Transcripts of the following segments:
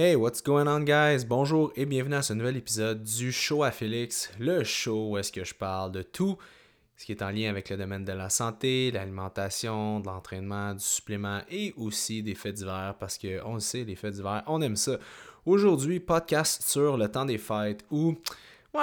Hey, what's going on, guys? Bonjour et bienvenue à ce nouvel épisode du Show à Félix, le show où est-ce que je parle de tout ce qui est en lien avec le domaine de la santé, l'alimentation, de l'entraînement, du supplément et aussi des faits divers parce qu'on le sait, les faits divers, on aime ça. Aujourd'hui, podcast sur le temps des fêtes ou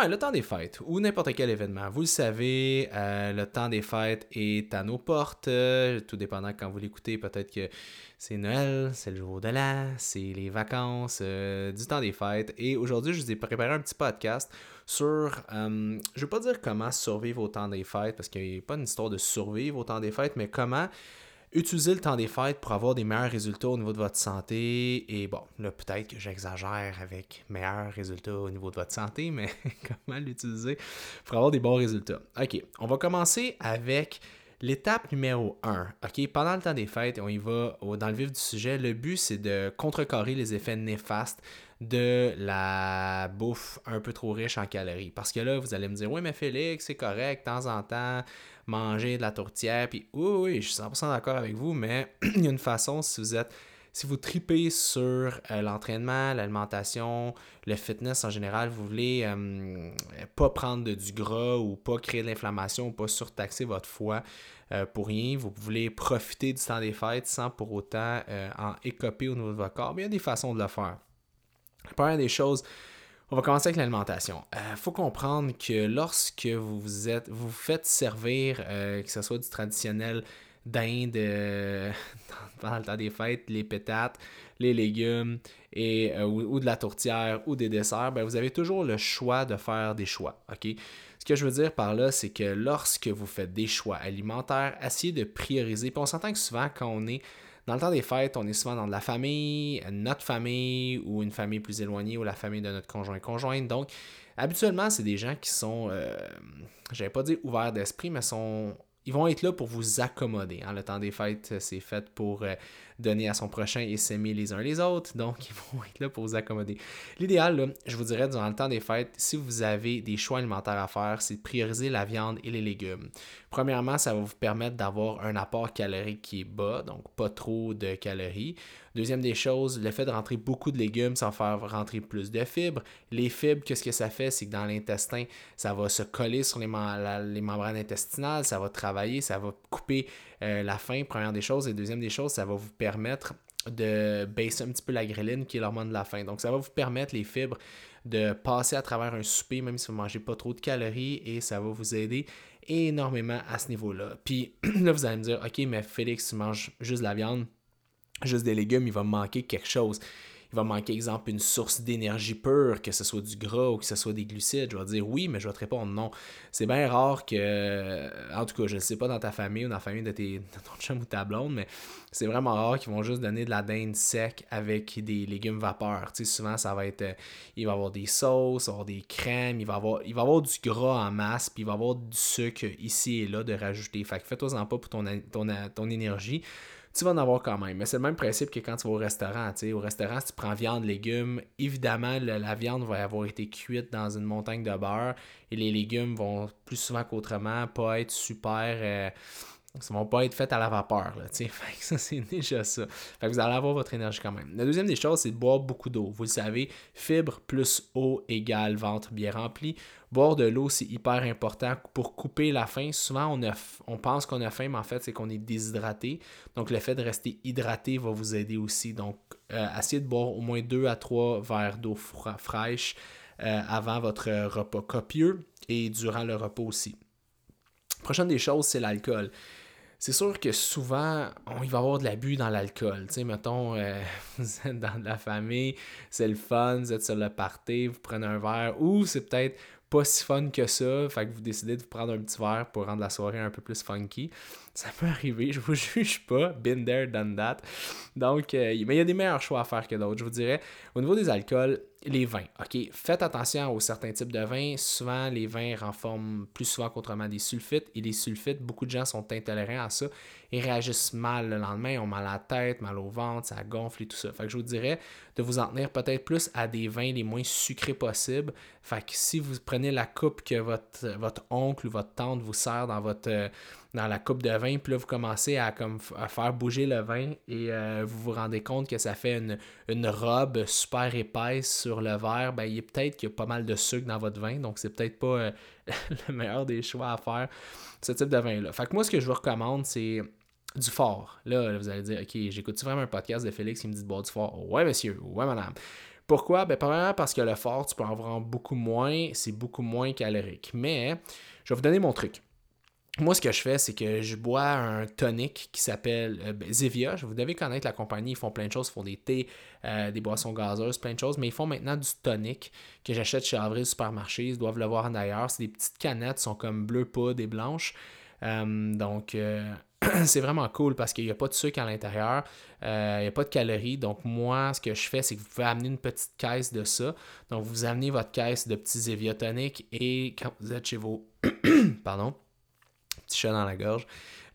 Le temps des fêtes ou n'importe quel événement. Vous le savez, euh, le temps des fêtes est à nos portes. Euh, tout dépendant quand vous l'écoutez, peut-être que c'est Noël, c'est le jour de l'an, c'est les vacances, euh, du temps des fêtes. Et aujourd'hui, je vous ai préparé un petit podcast sur, je ne vais pas dire comment survivre au temps des fêtes, parce qu'il n'y a pas une histoire de survivre au temps des fêtes, mais comment Utilisez le temps des fêtes pour avoir des meilleurs résultats au niveau de votre santé. Et bon, là, peut-être que j'exagère avec meilleurs résultats au niveau de votre santé, mais comment l'utiliser pour avoir des bons résultats? OK, on va commencer avec l'étape numéro 1. OK, pendant le temps des fêtes, on y va dans le vif du sujet. Le but, c'est de contrecarrer les effets néfastes de la bouffe un peu trop riche en calories. Parce que là, vous allez me dire, oui, mais Félix, c'est correct, de temps en temps, manger de la tourtière. Puis oui, oui, je suis 100% d'accord avec vous, mais il y a une façon, si vous êtes si vous tripez sur euh, l'entraînement, l'alimentation, le fitness en général, vous voulez euh, pas prendre du gras ou pas créer de l'inflammation, pas surtaxer votre foie euh, pour rien, vous voulez profiter du temps des fêtes sans pour autant en écoper au niveau de votre corps, il y a des façons de le faire. Première des choses, on va commencer avec l'alimentation. Il euh, faut comprendre que lorsque vous êtes, vous, faites servir, euh, que ce soit du traditionnel d'Inde euh, pendant le temps des fêtes, les pétates, les légumes et, ou, de la tourtière ou des desserts, ben, vous avez toujours le choix de faire des choix. Ce que je veux dire par là, c'est que lorsque vous faites des choix alimentaires, essayez de prioriser. Puis on s'entend que souvent, quand on est dans le temps des fêtes, on est souvent dans de la famille, notre famille ou une famille plus éloignée ou la famille de notre conjoint conjointe. Donc, habituellement, c'est des gens qui sont, euh, j'avais pas dit ouverts d'esprit, mais sont ils vont être là pour vous accommoder. Hein. Le temps des fêtes, c'est fait pour euh, donner à son prochain et s'aimer les uns les autres. Donc, ils vont être là pour vous accommoder. L'idéal, je vous dirais, durant le temps des fêtes, si vous avez des choix alimentaires à faire, c'est de prioriser la viande et les légumes. Premièrement, ça va vous permettre d'avoir un apport calorique qui est bas, donc pas trop de calories. Deuxième des choses, le fait de rentrer beaucoup de légumes, va faire rentrer plus de fibres. Les fibres, qu'est-ce que ça fait? C'est que dans l'intestin, ça va se coller sur les, les membranes intestinales, ça va travailler, ça va couper euh, la faim, première des choses. Et deuxième des choses, ça va vous permettre de baisser un petit peu la gréline qui est l'hormone de la faim. Donc, ça va vous permettre, les fibres, de passer à travers un souper, même si vous ne mangez pas trop de calories, et ça va vous aider énormément à ce niveau-là. Puis là, vous allez me dire, OK, mais Félix, tu manges juste de la viande, juste des légumes, il va me manquer quelque chose il va manquer, exemple, une source d'énergie pure, que ce soit du gras ou que ce soit des glucides. Je vais dire oui, mais je vais te répondre non. C'est bien rare que, en tout cas, je ne sais pas dans ta famille ou dans la famille de, tes, ton chum ou ta blonde, mais c'est vraiment rare qu'ils vont juste donner de la dinde sec avec des légumes vapeur. Tu sais, souvent, ça va être, euh, il va y avoir des sauces, avoir des crèmes, il va y avoir, il va avoir du gras en masse, puis il va y avoir du sucre ici et là de rajouter. Fait que fais-toi-en pas pour ton, ton, ton énergie tu vas en avoir quand même. Mais c'est le même principe que quand tu vas au restaurant. Au restaurant, si tu prends viande, légumes, évidemment, la viande va avoir été cuite dans une montagne de beurre et les légumes vont plus souvent qu'autrement pas être super. Euh, ça ne vont pas être faites à la vapeur. Là, ça, c'est déjà ça. Fait que vous allez avoir votre énergie quand même. La deuxième des choses, c'est de boire beaucoup d'eau. Vous le savez, fibre plus eau égale ventre bien rempli. Boire de l'eau, c'est hyper important pour couper la faim. Souvent, on, a, on pense qu'on a faim, mais en fait, c'est qu'on est déshydraté. Donc, le fait de rester hydraté va vous aider aussi. Donc, euh, essayez de boire au moins 2 à 3 verres d'eau fraîche euh, avant votre repas copieux et durant le repas aussi. Prochaine des choses, c'est l'alcool c'est sûr que souvent, il va y avoir de l'abus dans l'alcool. Tu sais, mettons, euh, vous êtes dans la famille, c'est le fun, vous êtes sur le party, vous prenez un verre, ou c'est peut-être pas si fun que ça, fait que vous décidez de vous prendre un petit verre pour rendre la soirée un peu plus funky. Ça peut arriver, je vous juge pas, been there, that. Donc, euh, mais il y a des meilleurs choix à faire que d'autres, je vous dirais. Au niveau des alcools, les vins, ok, faites attention aux certains types de vins. Souvent, les vins renforment plus souvent qu'autrement des sulfites, et les sulfites, beaucoup de gens sont intolérants à ça et réagissent mal le lendemain, ils ont mal à la tête, mal au ventre, ça gonfle et tout ça. Fait que je vous dirais de vous en tenir peut-être plus à des vins les moins sucrés possibles. Fait que si vous prenez la coupe que votre, votre oncle ou votre tante vous sert dans votre, dans la coupe de vin, puis là, vous commencez à, comme, à faire bouger le vin et euh, vous vous rendez compte que ça fait une, une, robe super épaisse sur le verre, ben, il est peut-être qu'il y a pas mal de sucre dans votre vin, donc c'est peut-être pas euh, le meilleur des choix à faire, ce type de vin-là. Fait que moi, ce que je vous recommande, c'est du fort. Là, vous allez dire, OK, j'écoute vraiment un podcast de Félix qui me dit de boire du fort. Ouais, monsieur, ouais, madame. Pourquoi? Ben, premièrement, parce que le fort, tu peux en avoir beaucoup moins, c'est beaucoup moins calorique. Mais, je vais vous donner mon truc. Moi, ce que je fais, c'est que je bois un tonic qui s'appelle euh, ben, Zevia. Vous devez connaître la compagnie. Ils font plein de choses. Ils font des thés, euh, des boissons gazeuses, plein de choses. Mais ils font maintenant du tonic que j'achète chez Avril Supermarché. Ils doivent le voir en ailleurs. C'est des petites canettes, sont comme bleu poudre et blanches. Euh, donc, c'est vraiment cool parce qu'il n'y a pas de sucre à l'intérieur. il n'y a pas de calories. Donc, moi, ce que je fais, c'est que vous pouvez amener une petite caisse de ça. Donc, vous amenez votre caisse de petits tonic et quand vous êtes chez vos. Pardon petit chat dans la gorge.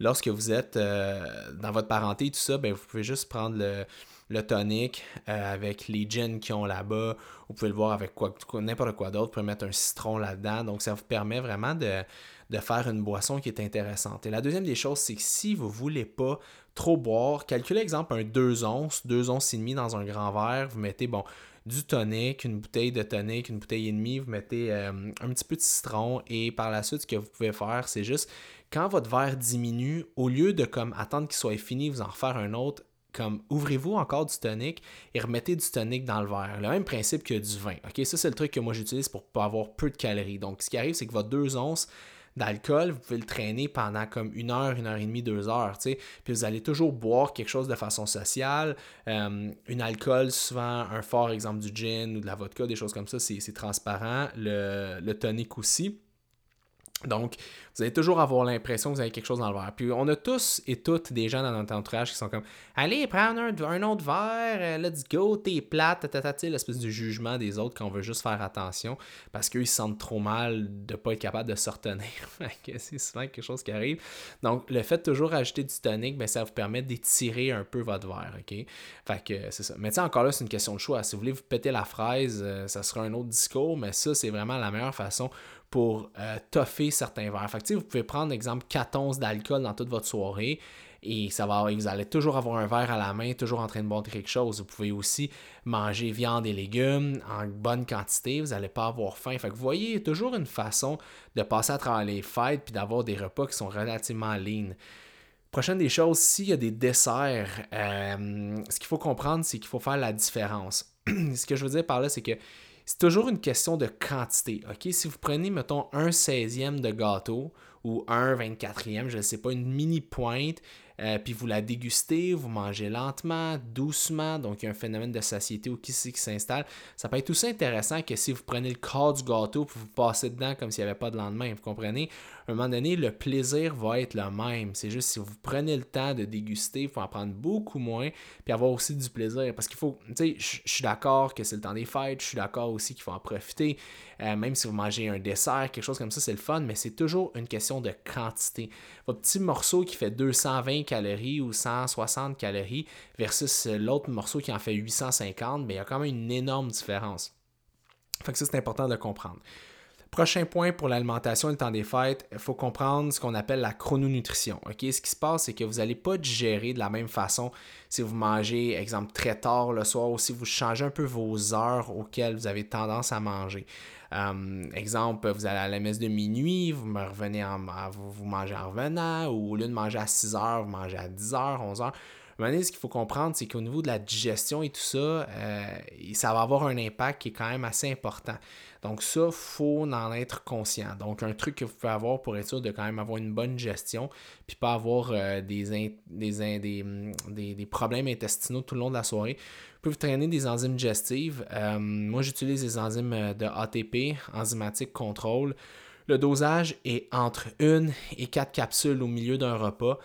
Lorsque vous êtes euh, dans votre parenté et tout ça, ben, vous pouvez juste prendre le, le tonic euh, avec les gins qu'ils ont là-bas. Vous pouvez le voir avec quoi, n'importe quoi d'autre. Vous pouvez mettre un citron là-dedans. Donc, ça vous permet vraiment de, de, faire une boisson qui est intéressante. Et la deuxième des choses, c'est que si vous ne voulez pas trop boire, calculez exemple un 2 onces, 2 onces et demi dans un grand verre. Vous mettez, bon, du tonic, une bouteille de tonic, une bouteille et demie, vous mettez euh, un petit peu de citron et par la suite, ce que vous pouvez faire, c'est juste quand votre verre diminue, au lieu de comme attendre qu'il soit fini, vous en refaire un autre, comme ouvrez-vous encore du tonic et remettez du tonic dans le verre. Le même principe que du vin. OK, ça c'est le truc que moi j'utilise pour avoir peu de calories. Donc ce qui arrive, c'est que votre 2 onces d'alcool, vous pouvez le traîner pendant comme une heure, une heure et demie, deux heures, tu sais. Puis vous allez toujours boire quelque chose de façon sociale. Euh, une alcool, souvent un fort exemple du gin ou de la vodka, des choses comme ça, c'est transparent. Le, le tonic aussi. Donc, vous allez toujours avoir l'impression que vous avez quelque chose dans le verre. Puis, on a tous et toutes des gens dans notre entourage qui sont comme Allez, prends un, autre verre, euh, let's go, t'es plate, tata, l'espèce de jugement des autres qu'on veut juste faire attention parce qu'ils se sentent trop mal de ne pas être capable de se retenir. c'est souvent quelque chose qui arrive. Donc, le fait de toujours ajouter du tonic, ben, ça vous permet d'étirer un peu votre verre. OK? Fait que c'est ça. Mais encore là, c'est une question de choix. Si vous voulez vous péter la fraise, euh, ça sera un autre discours, mais ça, c'est vraiment la meilleure façon pour euh, toffer certains verres. Fait que, vous pouvez prendre, exemple, 4 onces d'alcool dans toute votre soirée et ça va, vous allez toujours avoir un verre à la main, toujours en train de boire quelque chose. Vous pouvez aussi manger viande et légumes en bonne quantité, vous n'allez pas avoir faim. Fait que vous voyez, toujours une façon de passer à travers les fêtes puis d'avoir des repas qui sont relativement lean. Prochaine des choses, s'il y a des desserts, euh, ce qu'il faut comprendre, c'est qu'il faut faire la différence. ce que je veux dire par là, c'est que c'est toujours une question de quantité. OK? Si vous prenez, mettons, un 16e de gâteau ou un 24e, je ne sais pas, une mini pointe, euh, puis vous la dégustez, vous mangez lentement, doucement, donc il y a un phénomène de satiété ou qui qui s'installe. Ça peut être aussi intéressant que si vous prenez le corps du gâteau puis vous passez dedans comme s'il n'y avait pas de lendemain, vous comprenez? À un moment donné, le plaisir va être le même. C'est juste si vous prenez le temps de déguster, il faut en prendre beaucoup moins puis avoir aussi du plaisir. Parce qu'il faut, tu sais, je suis d'accord que c'est le temps des fêtes, je suis d'accord aussi qu'il faut en profiter. Euh, même si vous mangez un dessert, quelque chose comme ça, c'est le fun, mais c'est toujours une question de quantité. Votre petit morceau qui fait 220 calories ou 160 calories versus l'autre morceau qui en fait 850, mais il y a quand même une énorme différence. Fait que ça, c'est important de comprendre. Prochain point pour l'alimentation et le temps des fêtes, il faut comprendre ce qu'on appelle la chrononutrition. Ce qui se passe, c'est que vous n'allez pas digérer de la même façon si vous mangez, exemple, très tard le soir ou si vous changez un peu vos heures auxquelles vous avez tendance à manger. Euh, exemple, vous allez à la messe de minuit, vous revenez en, vous, mangez en revenant, ou au lieu de manger à 6 heures, vous mangez à 10 heures, 11 heures. Ce qu'il faut comprendre, c'est qu'au niveau de la digestion et tout ça, euh, ça va avoir un impact qui est quand même assez important. Donc ça, il faut en être conscient. Donc un truc que vous pouvez avoir pour être sûr de quand même avoir une bonne gestion, puis pas avoir euh, des, des, des, problèmes intestinaux tout le long de la soirée. Vous pouvez traîner des enzymes digestives. Euh, moi, j'utilise des enzymes de ATP, enzymatique contrôle. Le dosage est entre une et quatre capsules au milieu d'un repas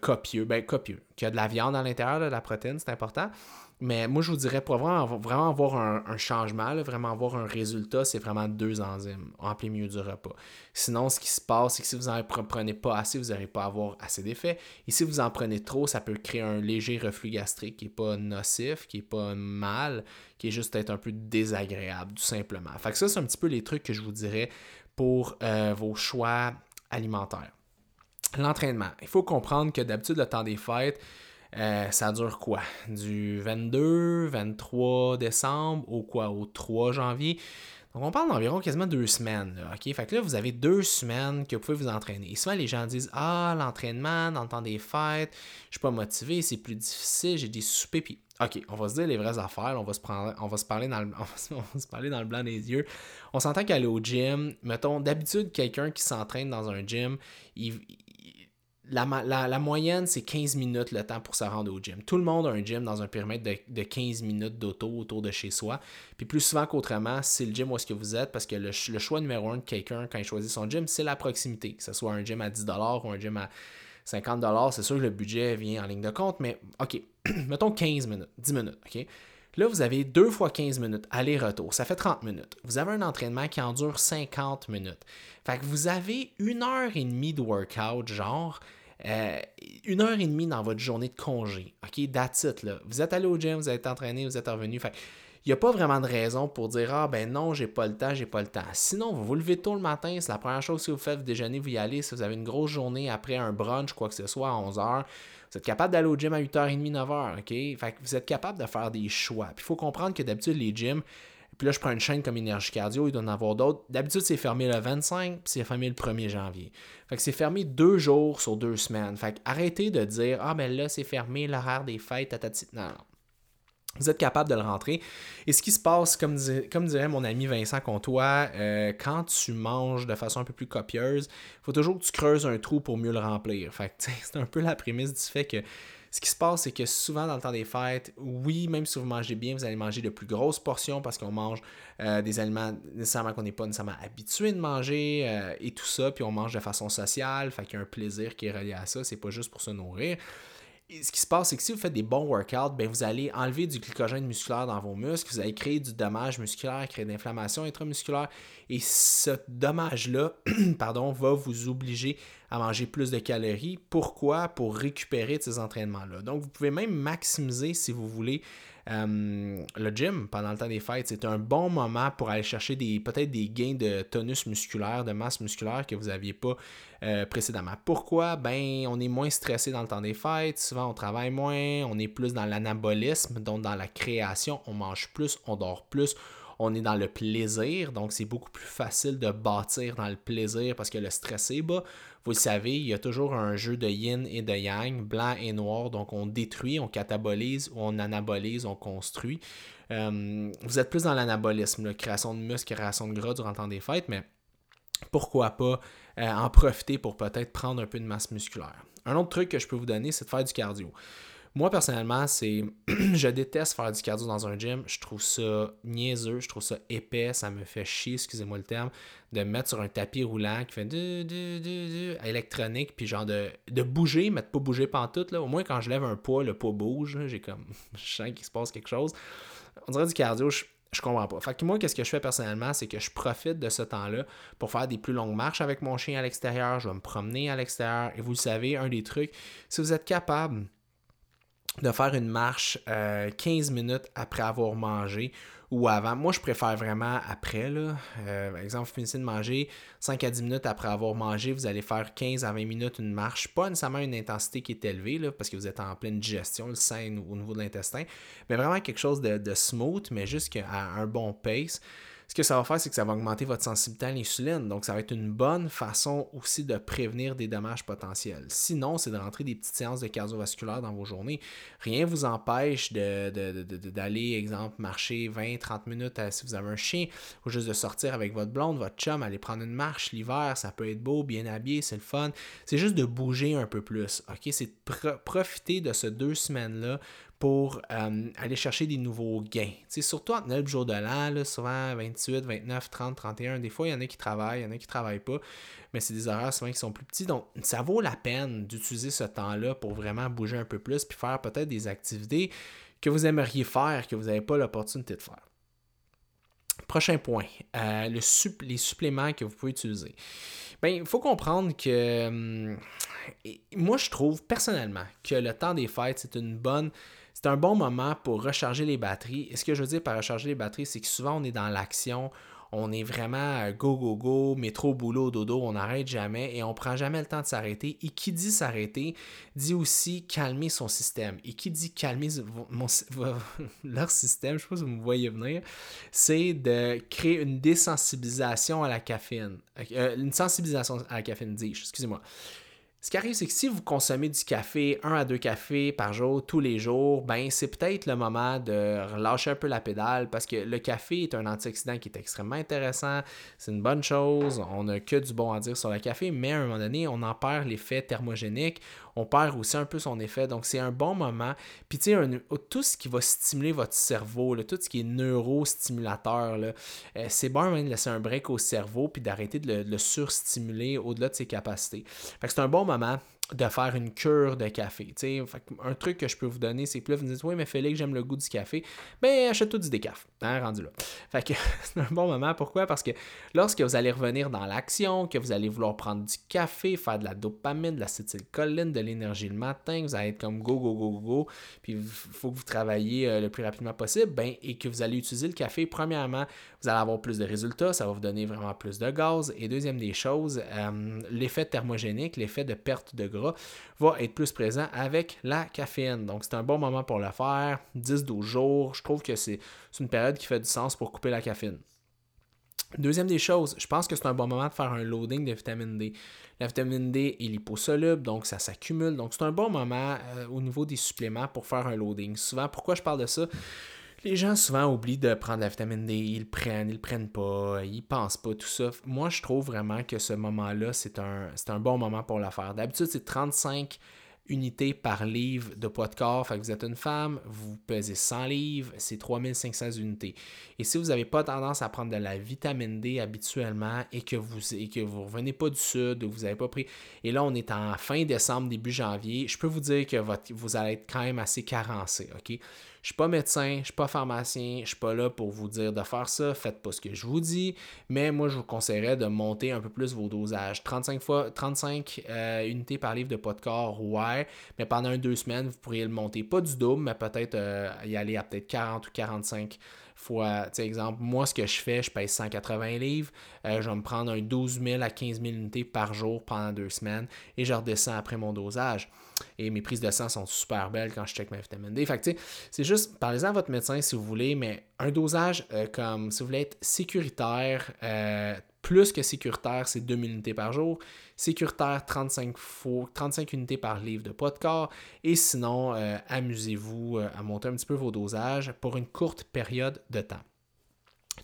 copieux. Ben, copieux. Qu'il y a de la viande à l'intérieur, de la protéine, c'est important. Mais moi, je vous dirais, pour vraiment, vraiment avoir un, changement, vraiment avoir un résultat, c'est vraiment deux enzymes en plein milieu du repas. Sinon, ce qui se passe, c'est que si vous n'en prenez pas assez, vous n'allez pas avoir assez d'effet. Et si vous en prenez trop, ça peut créer un léger reflux gastrique qui n'est pas nocif, qui n'est pas mal, qui est juste être un peu désagréable, tout simplement. Fait que ça, c'est un petit peu les trucs que je vous dirais pour euh, vos choix alimentaires. L'entraînement. Il faut comprendre que d'habitude, le temps des fêtes, euh, ça dure quoi? Du 22, 23 décembre au quoi? Au 3 janvier. Donc, on parle d'environ quasiment deux semaines. Là? Fait que là, vous avez deux semaines que vous pouvez vous entraîner. Et souvent, les gens disent Ah, l'entraînement dans le temps des fêtes, je suis pas motivé, c'est plus difficile, j'ai des soupers. Puis, OK, on va se dire les vraies affaires. On va se, prendre, on va se, parler, dans le, on va se parler dans le blanc des yeux. On s'entend qu'aller au gym, mettons, d'habitude, quelqu'un qui s'entraîne dans un gym, il, la, moyenne, c'est 15 minutes le temps pour se rendre au gym. Tout le monde a un gym dans un périmètre de, 15 minutes d'auto autour de chez soi. Puis plus souvent qu'autrement, c'est le gym où est-ce que vous êtes parce que le, choix numéro un de quelqu'un quand il choisit son gym, c'est la proximité. Que ce soit un gym à 10$ ou un gym à 50$, c'est sûr que le budget vient en ligne de compte, mais OK, mettons 15 minutes, 10 minutes, OK? Là, vous avez 2 fois 15 minutes, aller-retour. Ça fait 30 minutes. Vous avez un entraînement qui en dure 50 minutes. Fait que vous avez une heure et demie de workout, genre, euh, une heure et demie dans votre journée de congé. OK, that's là. Vous êtes allé au gym, vous êtes entraîné, vous êtes revenu. Fait il n'y a pas vraiment de raison pour dire Ah ben non, j'ai pas le temps, j'ai pas le temps. Sinon, vous vous levez tôt le matin, c'est la première chose que vous faites, vous déjeunez, vous y allez. Si vous avez une grosse journée après un brunch, quoi que ce soit, à 11h, vous êtes capable d'aller au gym à 8h30, 9h, OK? Fait que vous êtes capable de faire des choix. Puis il faut comprendre que d'habitude, les gyms, puis là, je prends une chaîne comme Énergie Cardio, il doit en avoir d'autres. D'habitude, c'est fermé le 25, puis c'est fermé le 1er janvier. Fait que c'est fermé deux jours sur deux semaines. Fait que arrêtez de dire Ah, ben là, c'est fermé, l'horaire des fêtes, tatati. Non, non. Vous êtes capable de le rentrer. Et ce qui se passe, comme, dirait mon ami Vincent Comtois, euh, quand tu manges de façon un peu plus copieuse, il faut toujours que tu creuses un trou pour mieux le remplir. Fait c'est un peu la prémisse du fait que ce qui se passe, c'est que souvent dans le temps des fêtes, oui, même si vous mangez bien, vous allez manger de plus grosses portions parce qu'on mange euh, des aliments nécessairement qu'on n'est pas nécessairement habitué de manger euh, et tout ça, puis on mange de façon sociale, fait qu'il y a un plaisir qui est relié à ça, c'est pas juste pour se nourrir ce qui se passe, c'est que si vous faites des bons workouts, ben vous allez enlever du glycogène musculaire dans vos muscles, vous allez créer du dommage musculaire, créer de l'inflammation intramusculaire, et ce dommage-là, pardon, va vous obliger à manger plus de calories. Pourquoi? Pour récupérer ces entraînements-là. Donc, vous pouvez même maximiser, si vous voulez, euh, le gym pendant le temps des fêtes, c'est un bon moment pour aller chercher des peut-être des gains de tonus musculaire, de masse musculaire que vous n'aviez pas euh, précédemment. Pourquoi? Ben, on est moins stressé dans le temps des fêtes, souvent on travaille moins, on est plus dans l'anabolisme, donc dans la création, on mange plus, on dort plus, on est dans le plaisir, donc c'est beaucoup plus facile de bâtir dans le plaisir parce que le stress est bas. Vous le savez, il y a toujours un jeu de yin et de yang, blanc et noir, donc on détruit, on catabolise, on anabolise, on construit. Euh, vous êtes plus dans l'anabolisme, la création de muscles, création de gras durant le temps des fêtes, mais pourquoi pas euh, en profiter pour peut-être prendre un peu de masse musculaire. Un autre truc que je peux vous donner, c'est de faire du cardio. Moi, personnellement, c'est. je déteste faire du cardio dans un gym. Je trouve ça niaiseux, je trouve ça épais, ça me fait chier, excusez-moi le terme, de me mettre sur un tapis roulant qui fait du, du, du, électronique, puis genre de, de bouger, mais de pas bouger pantoute. Là. Au moins, quand je lève un poids, le poids bouge. J'ai comme. je sens qu'il se passe quelque chose. On dirait du cardio, je, je comprends pas. Fait que moi, qu'est-ce que je fais personnellement, c'est que je profite de ce temps-là pour faire des plus longues marches avec mon chien à l'extérieur. Je vais me promener à l'extérieur. Et vous le savez, un des trucs, si vous êtes capable de faire une marche 15 euh, minutes après avoir mangé ou avant. Moi, je préfère vraiment après. Là. Euh, par exemple, vous finissez de manger 5 à 10 minutes après avoir mangé, vous allez faire 15 à 20 minutes une marche. Pas nécessairement une intensité qui est élevée là, parce que vous êtes en pleine digestion, le sein au niveau de l'intestin, mais vraiment quelque chose de, de smooth, mais juste à un bon pace ce que ça va faire, c'est que ça va augmenter votre sensibilité à l'insuline. Donc, ça va être une bonne façon aussi de prévenir des dommages potentiels. Sinon, c'est de rentrer des petites séances de cardiovasculaire dans vos journées. Rien ne vous empêche d'aller, exemple, marcher 20-30 minutes si vous avez un chien, ou juste de sortir avec votre blonde, votre chum, aller prendre une marche l'hiver. Ça peut être beau, bien habillé, c'est le fun. C'est juste de bouger un peu plus. OK? C'est de profiter de ces deux semaines-là pour euh, aller chercher des nouveaux gains. C'est surtout entre 9 jours de l'an, souvent 28, 29, 30, 31. Des fois, il y en a qui travaillent, il y en a qui ne travaillent pas, mais c'est des horaires souvent qui sont plus petits. Donc, ça vaut la peine d'utiliser ce temps-là pour vraiment bouger un peu plus puis faire peut-être des activités que vous aimeriez faire, que vous n'avez pas l'opportunité de faire. Prochain point, euh, le les suppléments que vous pouvez utiliser. Bien, il faut comprendre que hum, moi, je trouve personnellement que le temps des fêtes, c'est une bonne c'est un bon moment pour recharger les batteries. Et ce que je veux dire par recharger les batteries, c'est que souvent on est dans l'action, on est vraiment go, go, go, métro, boulot, dodo, on n'arrête jamais et on prend jamais le temps de s'arrêter. Et qui dit s'arrêter, dit aussi calmer son système. Et qui dit calmer leur système, je ne sais pas si vous me voyez venir, c'est de créer une désensibilisation à la caféine. Euh, une sensibilisation à la caféine, dis excusez-moi. Ce qui arrive, c'est que si vous consommez du café, un à deux cafés par jour, tous les jours, ben c'est peut-être le moment de relâcher un peu la pédale parce que le café est un antioxydant qui est extrêmement intéressant. C'est une bonne chose. On n'a que du bon à dire sur le café, mais à un moment donné, on en perd l'effet thermogénique on perd aussi un peu son effet. Donc, c'est un bon moment. Puis, tu sais, tout ce qui va stimuler votre cerveau, tout ce qui est neurostimulateur, euh, c'est bon de laisser un break au cerveau puis d'arrêter de le, surstimuler au-delà de ses capacités. Fait que c'est un bon moment de faire une cure de café. un truc que je peux vous donner, c'est que là, vous dites Oui, mais Félix, j'aime le goût du café. Ben, achète-toi du décaf, hein, rendu là. Fait que c'est un bon moment. Pourquoi? Parce que lorsque vous allez revenir dans l'action, que vous allez vouloir prendre du café, faire de la dopamine, de l'acétylcholine, de l'énergie le matin, vous allez être comme go, go, go, go, puis il faut que vous travaillez euh, le plus rapidement possible, ben, et que vous allez utiliser le café, premièrement, vous allez avoir plus de résultats, ça va vous donner vraiment plus de gaz. Et deuxième des choses, euh, l'effet thermogénique, l'effet de perte de va être plus présent avec la caféine. Donc c'est un bon moment pour le faire, 10-12 jours. Je trouve que c'est une période qui fait du sens pour couper la caféine. Deuxième des choses, je pense que c'est un bon moment de faire un loading de vitamine D. La vitamine D est liposoluble, donc ça s'accumule. Donc c'est un bon moment euh, au niveau des suppléments pour faire un loading. Souvent, pourquoi je parle de ça? Les gens souvent oublient de prendre la vitamine D, ils le prennent, ils le prennent pas, ils pensent pas, tout ça. Moi, je trouve vraiment que ce moment-là, c'est un, bon moment pour la faire. D'habitude, c'est 35 unités par livre de poids de corps. Fait que vous êtes une femme, vous pesez 100 livres, c'est 3500 unités. Et si vous n'avez pas tendance à prendre de la vitamine D habituellement et que vous et revenez pas du sud ou vous n'avez pas pris, et là on est en fin décembre, début janvier, je peux vous dire que vous allez être quand même assez carencé, ok? Je suis pas médecin, je suis pas pharmacien, je suis pas là pour vous dire de faire ça, faites pas ce que je vous dis, mais moi je vous conseillerais de monter un peu plus vos dosages. 35 fois 35 euh, unités par livre de poids de corps, ouais, mais pendant deux semaines, vous pourriez le monter. Pas du double, mais peut-être euh, y aller à peut-être 40 ou 45 fois, tu exemple, moi, ce que je fais, je pèse 180 livres, euh, je vais me prendre un 12 000 à 15 000 unités par jour pendant deux semaines et je redescends après mon dosage. Et mes prises de sang sont super belles quand je check ma vitamine D. C'est juste, parlez-en à votre médecin si vous voulez, mais un dosage euh, comme, si vous voulez être sécuritaire, euh, plus que sécuritaire, c'est 2 unités par jour. Sécuritaire, 35, 35 unités par livre de poids de corps. Et sinon, euh, amusez-vous à monter un petit peu vos dosages pour une courte période de temps.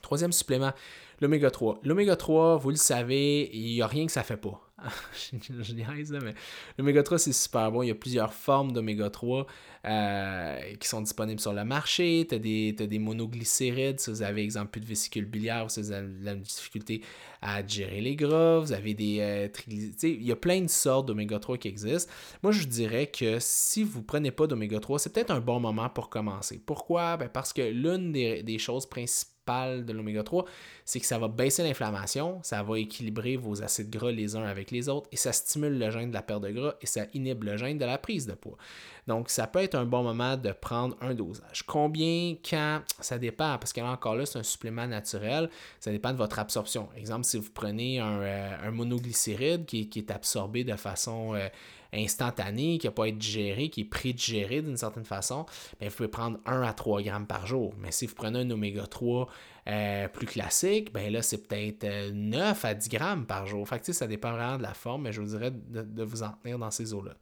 Troisième supplément, l'oméga 3. L'oméga 3, vous le savez, il n'y a rien que ça ne fait pas. je niaise, mais l'oméga 3, c'est super bon. Il y a plusieurs formes d'oméga 3 euh, qui sont disponibles sur le marché. Tu as des, des monoglycérides si vous avez, exemple, plus de vésicule biliaire ou si vous avez la difficulté à gérer les gras. Vous avez des euh, triglycérides. Il y a plein de sortes d'oméga 3 qui existent. Moi, je dirais que si vous ne prenez pas d'oméga 3, c'est peut-être un bon moment pour commencer. Pourquoi? Ben parce que l'une des, des choses principales de l'oméga 3, c'est que ça va baisser l'inflammation, ça va équilibrer vos acides gras les uns avec les autres et ça stimule le gène de la perte de gras et ça inhibe le gène de la prise de poids. Donc, ça peut être un bon moment de prendre un dosage. Combien, quand, ça dépend, parce que là encore là, c'est un supplément naturel, ça dépend de votre absorption. Exemple, si vous prenez un, euh, monoglycéride qui, est absorbé de façon euh, instantané, qui n'a pas être digéré, qui est pré-digéré d'une certaine façon, bien, vous pouvez prendre 1 à 3 grammes par jour. Mais si vous prenez un oméga 3 euh, plus classique, ben là, c'est peut-être 9 euh, à 10 grammes par jour. Fait ça dépend vraiment de la forme, mais je vous dirais de vous en tenir dans ces eaux-là.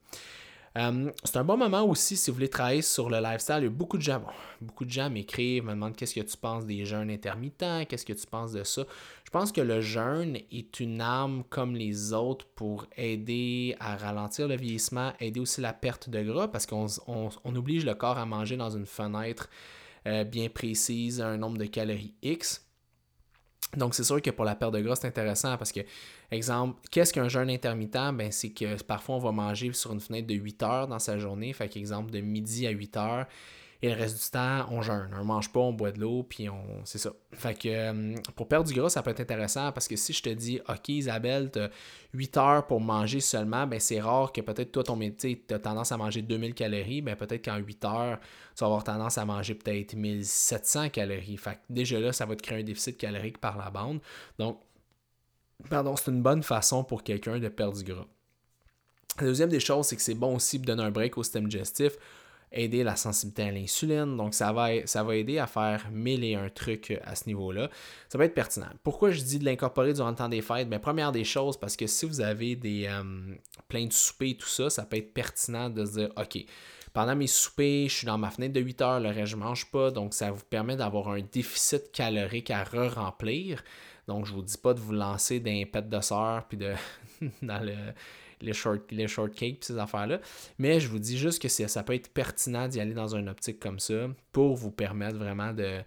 Euh, c'est un bon moment aussi si vous voulez travailler sur le lifestyle. Il y a beaucoup de gens, beaucoup de gens m'écrivent, me demandent qu'est-ce que tu penses des jeûnes intermittents, qu'est-ce que tu penses de ça. Je pense que le jeûne est une arme comme les autres pour aider à ralentir le vieillissement, aider aussi la perte de gras parce qu'on oblige le corps à manger dans une fenêtre euh, bien précise, un nombre de calories X. Donc, c'est sûr que pour la perte de gras, c'est intéressant parce que, exemple, qu'est-ce qu'un jeûne intermittent? Ben, c'est que parfois, on va manger sur une fenêtre de 8 heures dans sa journée. Fait qu'exemple, de midi à 8 heures. Et le reste du temps, on jeûne. On mange pas, on boit de l'eau, puis on. C'est ça. Fait que euh, pour perdre du gras, ça peut être intéressant parce que si je te dis, OK, Isabelle, tu as 8 heures pour manger seulement, ben c'est rare que peut-être toi, ton métier, tu as tendance à manger 2000 calories. Ben peut-être qu'en 8 heures, tu vas avoir tendance à manger peut-être 1700 calories. Fait que déjà là, ça va te créer un déficit calorique par la bande. Donc, pardon, c'est une bonne façon pour quelqu'un de perdre du gras. La deuxième des choses, c'est que c'est bon aussi de donner un break au système digestif, aider la sensibilité à l'insuline. Donc, ça va, ça va aider à faire mille et un trucs à ce niveau-là. Ça va être pertinent. Pourquoi je dis de l'incorporer durant le temps des fêtes? Bien, première des choses, parce que si vous avez des euh, plein de soupers et tout ça, ça peut être pertinent de se dire, OK, pendant mes soupers, je suis dans ma fenêtre de 8 heures, le reste, je ne mange pas. Donc, ça vous permet d'avoir un déficit calorique à re-remplir. Donc, je ne vous dis pas de vous lancer d'un pet de soeur puis de dans le les, short, les shortcakes, ces affaires-là. Mais je vous dis juste que ça peut être pertinent d'y aller dans une optique comme ça pour vous permettre vraiment de,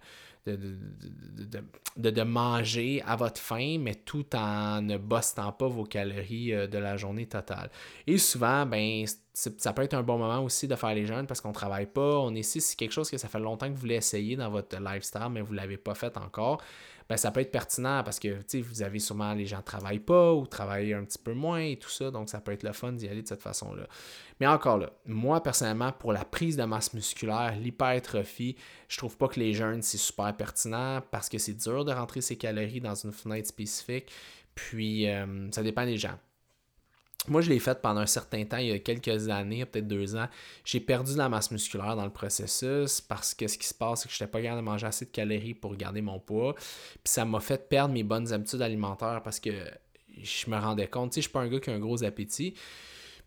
de, de, manger à votre faim, mais tout en ne bossant pas vos calories euh, de la journée totale. Et souvent, ben, ça peut être un bon moment aussi de faire les jeûnes parce qu'on ne travaille pas. On est ici, c'est quelque chose que ça fait longtemps que vous voulez essayer dans votre lifestyle, mais vous ne l'avez pas fait encore. Ben, ça peut être pertinent parce que vous avez sûrement les gens ne travaillent pas ou travaillent un petit peu moins et tout ça, donc ça peut être le fun d'y aller de cette façon-là. Mais encore là, moi personnellement, pour la prise de masse musculaire, l'hypertrophie, je trouve pas que les jeunes c'est super pertinent parce que c'est dur de rentrer ses calories dans une fenêtre spécifique. Puis euh, ça dépend des gens. Moi, je l'ai fait pendant un certain temps, il y a quelques années, peut-être deux ans. J'ai perdu de la masse musculaire dans le processus parce que ce qui se passe, c'est que je n'étais pas capable de manger assez de calories pour garder mon poids. Puis ça m'a fait perdre mes bonnes habitudes alimentaires parce que je me rendais compte, tu sais, je suis pas un gars qui a un gros appétit.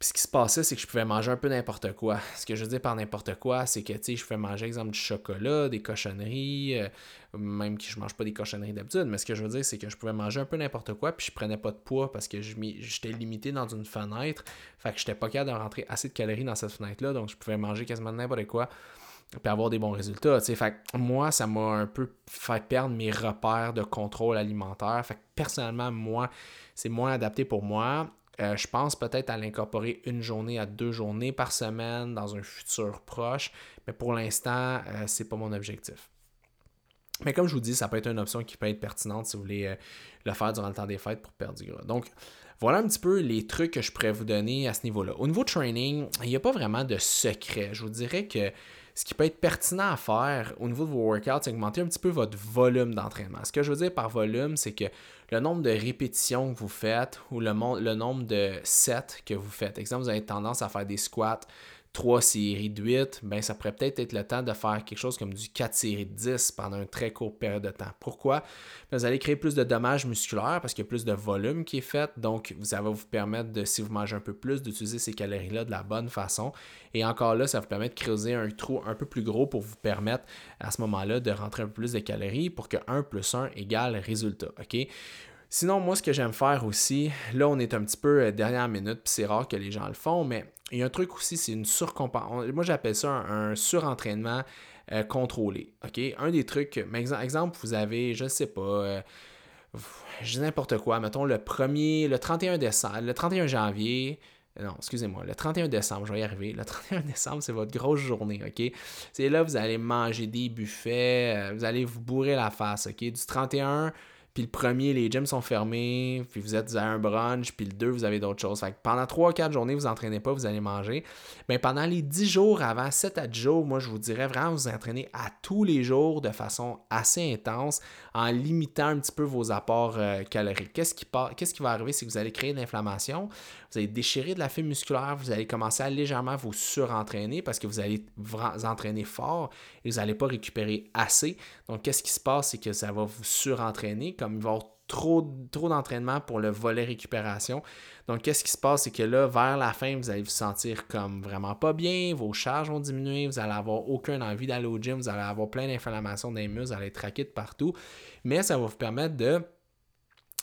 Ce qui se passait, c'est que je pouvais manger un peu n'importe quoi. Ce que je veux dire par n'importe quoi, c'est que je pouvais manger, exemple, du chocolat, des cochonneries, euh, même que je mange pas des cochonneries d'habitude, mais ce que je veux dire, c'est que je pouvais manger un peu n'importe quoi, puis je prenais pas de poids parce que j'étais limité dans une fenêtre. Fait que j'étais pas capable de rentrer assez de calories dans cette fenêtre-là, donc je pouvais manger quasiment n'importe quoi puis avoir des bons résultats. Fait moi, ça m'a un peu fait perdre mes repères de contrôle alimentaire. Fait que personnellement, moi, c'est moins adapté pour moi. Euh, je pense peut-être à l'incorporer une journée à deux journées par semaine dans un futur proche, mais pour l'instant, euh, c'est pas mon objectif. Mais comme je vous dis, ça peut être une option qui peut être pertinente si vous voulez euh, le faire durant le temps des fêtes pour perdre du gras. Donc, voilà un petit peu les trucs que je pourrais vous donner à ce niveau-là. Au niveau training, il n'y a pas vraiment de secret. Je vous dirais que ce qui peut être pertinent à faire au niveau de vos workouts, c'est augmenter un petit peu votre volume d'entraînement. Ce que je veux dire par volume, c'est que le nombre de répétitions que vous faites ou le, le nombre de sets que vous faites. Exemple, vous avez tendance à faire des squats trois séries de 8, ben ça pourrait peut-être être le temps de faire quelque chose comme du 4 séries de 10 pendant une très courte période de temps. Pourquoi? Vous allez créer plus de dommages musculaires parce qu'il y a plus de volume qui est fait. Donc, ça va vous permettre, de, si vous mangez un peu plus, d'utiliser ces calories-là de la bonne façon. Et encore là, ça vous permet de creuser un trou un peu plus gros pour vous permettre à ce moment-là de rentrer un peu plus de calories pour que 1 plus 1 égale résultat. OK? Sinon, moi, ce que j'aime faire aussi, là, on est un petit peu euh, dernière minute, puis c'est rare que les gens le font, mais il y a un truc aussi, c'est une surcompensation. Moi, j'appelle ça un, surentraînement euh, contrôlé. OK? Un des trucs, mais exemple, vous avez, je ne sais pas, euh, je dis n'importe quoi, mettons le premier, le 31 décembre, le 31 janvier, non, excusez-moi, le 31 décembre, je vais y arriver. Le 31 décembre, c'est votre grosse journée, OK? C'est là, vous allez manger des buffets, vous allez vous bourrer la face, OK? Du 31 puis le premier, les gyms sont fermés, puis vous êtes à un brunch, puis le deux, vous avez d'autres choses. Fait que pendant 3-4 journées, vous entraînez pas, vous allez manger. Mais pendant les 10 jours avant, 7 à 10 jours, moi, je vous dirais vraiment vous entraîner à tous les jours de façon assez intense en limitant un petit peu vos apports euh, caloriques. Qu'est-ce qui, Qu'est-ce qui va arriver? C'est que vous allez créer de l'inflammation, vous allez déchirer de la fibre musculaire, vous allez commencer à légèrement vous surentraîner parce que vous allez vous entraîner fort et vous n'allez pas récupérer assez. Donc, qu'est-ce qui se passe? C'est que ça va vous surentraîner, il va y avoir trop, trop d'entraînement pour le volet récupération. Donc, qu'est-ce qui se passe? C'est que là, vers la fin, vous allez vous sentir comme vraiment pas bien, vos charges vont diminuer, vous allez avoir aucun envie d'aller au gym, vous allez avoir plein d'inflammations les muscles, vous allez être raqué de partout. Mais ça va vous permettre de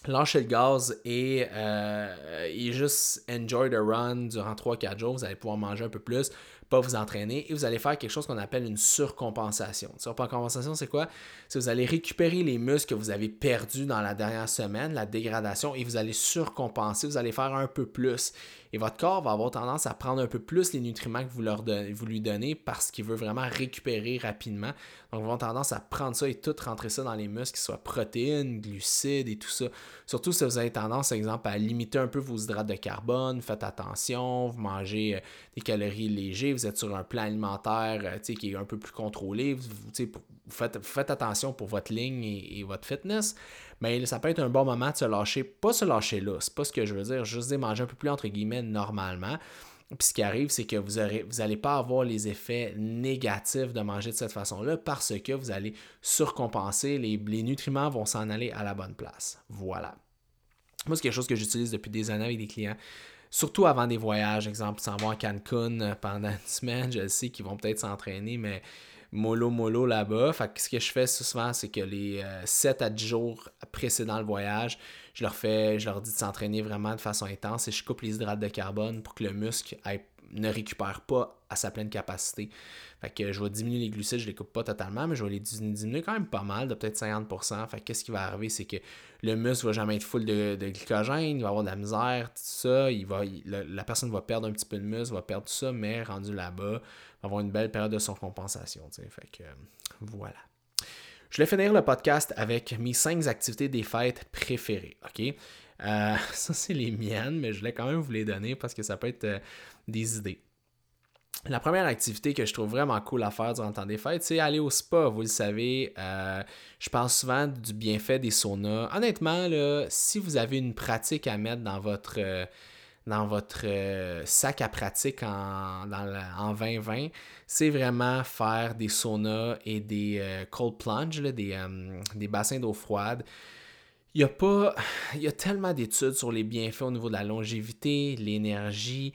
lâcher le gaz et, euh, et, juste enjoy the run durant 3-4 jours. Vous allez pouvoir manger un peu plus, vous entraîner et vous allez faire quelque chose qu'on appelle une surcompensation. Surcompensation, c'est quoi? C'est vous allez récupérer les muscles que vous avez perdus dans la dernière semaine, la dégradation, et vous allez surcompenser, vous allez faire un peu plus. Et votre corps va avoir tendance à prendre un peu plus les nutriments que vous, leur vous lui donnez parce qu'il veut vraiment récupérer rapidement. Donc, ils vont tendance à prendre ça et tout rentrer ça dans les muscles, que ce soit protéines, glucides et tout ça. Surtout si vous avez tendance, par exemple, à limiter un peu vos hydrates de carbone, faites attention, vous mangez euh, des calories légères, vous êtes sur un plan alimentaire euh, qui est un peu plus contrôlé, vous, faites, attention pour votre ligne et, votre fitness. Mais ça peut être un bon moment de se lâcher, pas se lâcher là, c'est pas ce que je veux dire, juste manger un peu plus entre guillemets normalement. Puis ce qui arrive, c'est que vous n'allez pas avoir les effets négatifs de manger de cette façon-là parce que vous allez surcompenser, les, les nutriments vont s'en aller à la bonne place. Voilà. Moi, c'est quelque chose que j'utilise depuis des années avec des clients. Surtout avant des voyages, exemple, s'en vont à Cancun euh, pendant une semaine, je sais qu'ils vont peut-être s'entraîner, mais mollo mollo là-bas. Fait que ce que je fais souvent, c'est que les 7 euh, à 10 jours précédant le voyage, je leur fais, je leur dis de s'entraîner vraiment de façon intense et je coupe les hydrates de carbone pour que le muscle ne récupère pas à sa pleine capacité. Fait que je vais diminuer les glucides, je les coupe pas totalement, mais je vais les diminuer quand même pas mal, de peut-être 50%. Fait que qu'est-ce qui va arriver, c'est que le muscle va jamais être full de, glycogène, il va avoir de la misère, tout ça, il va, la personne va perdre un petit peu de muscle, va perdre tout ça, mais rendu là-bas, avoir une belle période de son compensation. Fait que voilà. Je vais finir le podcast avec mes cinq activités des fêtes préférées. OK? Euh, ça, c'est les miennes, mais je voulais quand même vous les donner parce que ça peut être euh, des idées. La première activité que je trouve vraiment cool à faire durant le temps des fêtes, c'est aller au spa. Vous le savez, euh, je parle souvent du bienfait des saunas. Honnêtement, là, si vous avez une pratique à mettre dans votre, dans votre euh, sac à pratique en, en 2020, c'est vraiment faire des saunas et des euh, cold plunge, des, euh, des bassins d'eau froide. Il y a pas. Il y a tellement d'études sur les bienfaits au niveau de la longévité, l'énergie.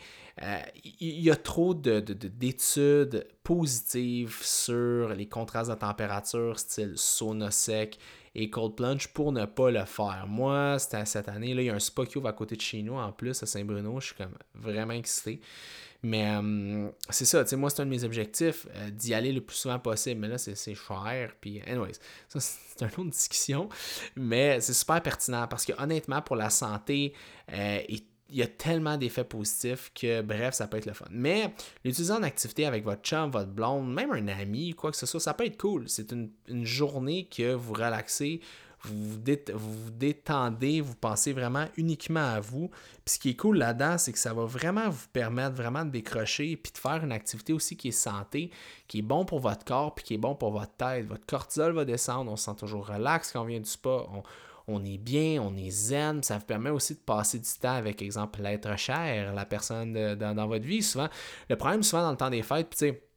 il y a trop d'études de, positives sur les contrastes de température, style sauna sec et cold plunge pour ne pas le faire. Moi, c'était cette année, là, il y a un spa qui ouvre à côté de chez nous en plus à Saint-Bruno. Je suis comme vraiment excité. Mais euh, c'est ça, tu sais, moi, c'est un de mes objectifs, euh, d'y aller le plus souvent possible. Mais là, c'est cher. Puis, anyways, ça, c'est une autre discussion. Mais c'est super pertinent parce que, honnêtement, pour la santé euh, et il y a tellement d'effets positifs que, bref, ça peut être le fun. Mais l'utiliser en activité avec votre chum, votre blonde, même un ami, quoi que ce soit, ça peut être cool. C'est une, journée que vous relaxez, vous vous, détendez, vous pensez vraiment uniquement à vous. Puis ce qui est cool là-dedans, c'est que ça va vraiment vous permettre vraiment de décrocher puis de faire une activité aussi qui est santé, qui est bon pour votre corps puis qui est bon pour votre tête. Votre cortisol va descendre, on se sent toujours relax quand on vient du spa. On est bien, on est zen, ça vous permet aussi de passer du temps avec, exemple, l'être cher, la personne dans, votre vie. Souvent, le problème, souvent, dans le temps des fêtes, tu sais,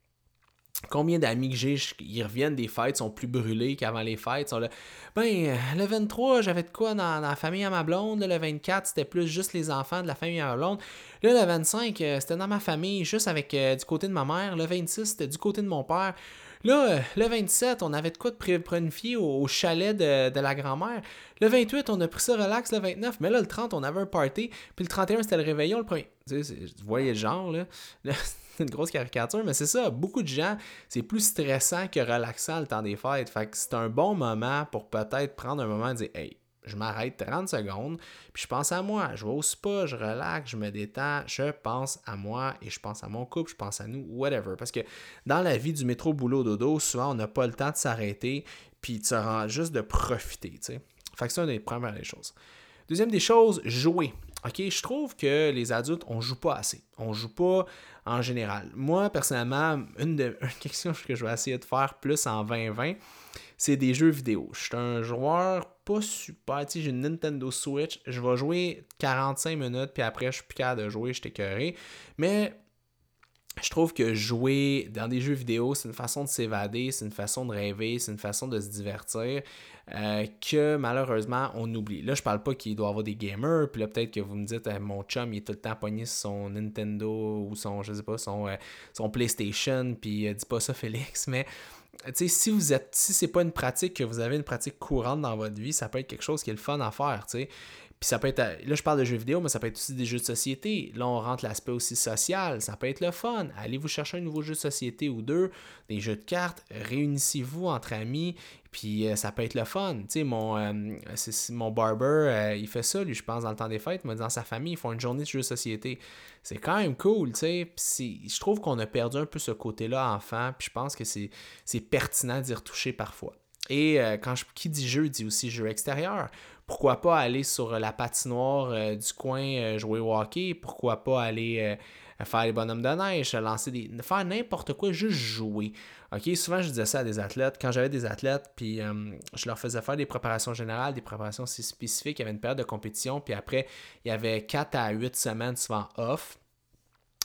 Combien d'amis que j'ai, ils reviennent des fêtes, sont plus brûlés qu'avant les fêtes. Sont ben, le 23, j'avais de quoi dans, la famille à ma blonde. Le 24, c'était plus juste les enfants de la famille à ma blonde. Là, le 25, euh, c'était dans ma famille, juste avec euh, du côté de ma mère. Le 26, c'était du côté de mon père. Là, euh, le 27, on avait de quoi de planifier au, chalet de, la grand-mère. Le 28, on a pris ça relax. Le 29, mais là, le 30, on avait un party. Puis le 31, c'était le réveillon. Le premier. Tu sais, le genre, là. c'est une grosse caricature, mais c'est ça. Beaucoup de gens, c'est plus stressant que relaxant le temps des fêtes. Fait que c'est un bon moment pour peut-être prendre un moment et dire Hey, je m'arrête 30 secondes, puis je pense à moi. Je vais au spa, je relaxe, je me détends, je pense à moi et je pense à mon couple, je pense à nous, whatever. Parce que dans la vie du métro boulot dodo, souvent on n'a pas le temps de s'arrêter, puis de se rend juste de profiter, tu sais. Fait que c'est une des premières choses. Deuxième des choses, jouer. OK, je trouve que les adultes, on joue pas assez. On joue pas en général. Moi, personnellement, une, de, une question que je vais essayer de faire plus en 2020, c'est des jeux vidéo. Je suis un joueur pas super. Tu sais, j'ai une Nintendo Switch. Je vais jouer 45 minutes, puis après, je suis plus capable de jouer, je t'écœuré. Mais je trouve que jouer dans des jeux vidéo, c'est une façon de s'évader, c'est une façon de rêver, c'est une façon de se divertir euh, que malheureusement on oublie. Là, je parle pas qu'il doit y avoir des gamers, puis là peut-être que vous me dites mon chum il est tout le temps pogné sur son Nintendo ou son je sais pas son, euh, son PlayStation, puis euh, dis pas ça Félix, mais si vous êtes si c'est pas une pratique que vous avez une pratique courante dans votre vie, ça peut être quelque chose qui est le fun à faire, tu sais. Puis ça peut être, là je parle de jeux vidéo, mais ça peut être aussi des jeux de société. Là on rentre l'aspect aussi social, ça peut être le fun. Allez vous chercher un nouveau jeu de société ou deux, des jeux de cartes, réunissez-vous entre amis, puis euh, ça peut être le fun. Tu sais, mon, euh, mon barber, euh, il fait ça, lui, je pense, dans le temps des fêtes. Mais dans sa famille, ils font une journée de jeux de société. C'est quand même cool, tu sais. Je trouve qu'on a perdu un peu ce côté-là enfant. Puis je pense que c'est pertinent d'y retoucher parfois. Et quand je, qui dit jeu, dit aussi jeu extérieur. Pourquoi pas aller sur la patinoire du coin jouer au hockey? Pourquoi pas aller faire les bonhommes de neige, lancer des. faire n'importe quoi, juste jouer. OK, souvent je disais ça à des athlètes. Quand j'avais des athlètes, puis euh, je leur faisais faire des préparations générales, des préparations spécifiques, il y avait une période de compétition, puis après, il y avait 4 à 8 semaines souvent off.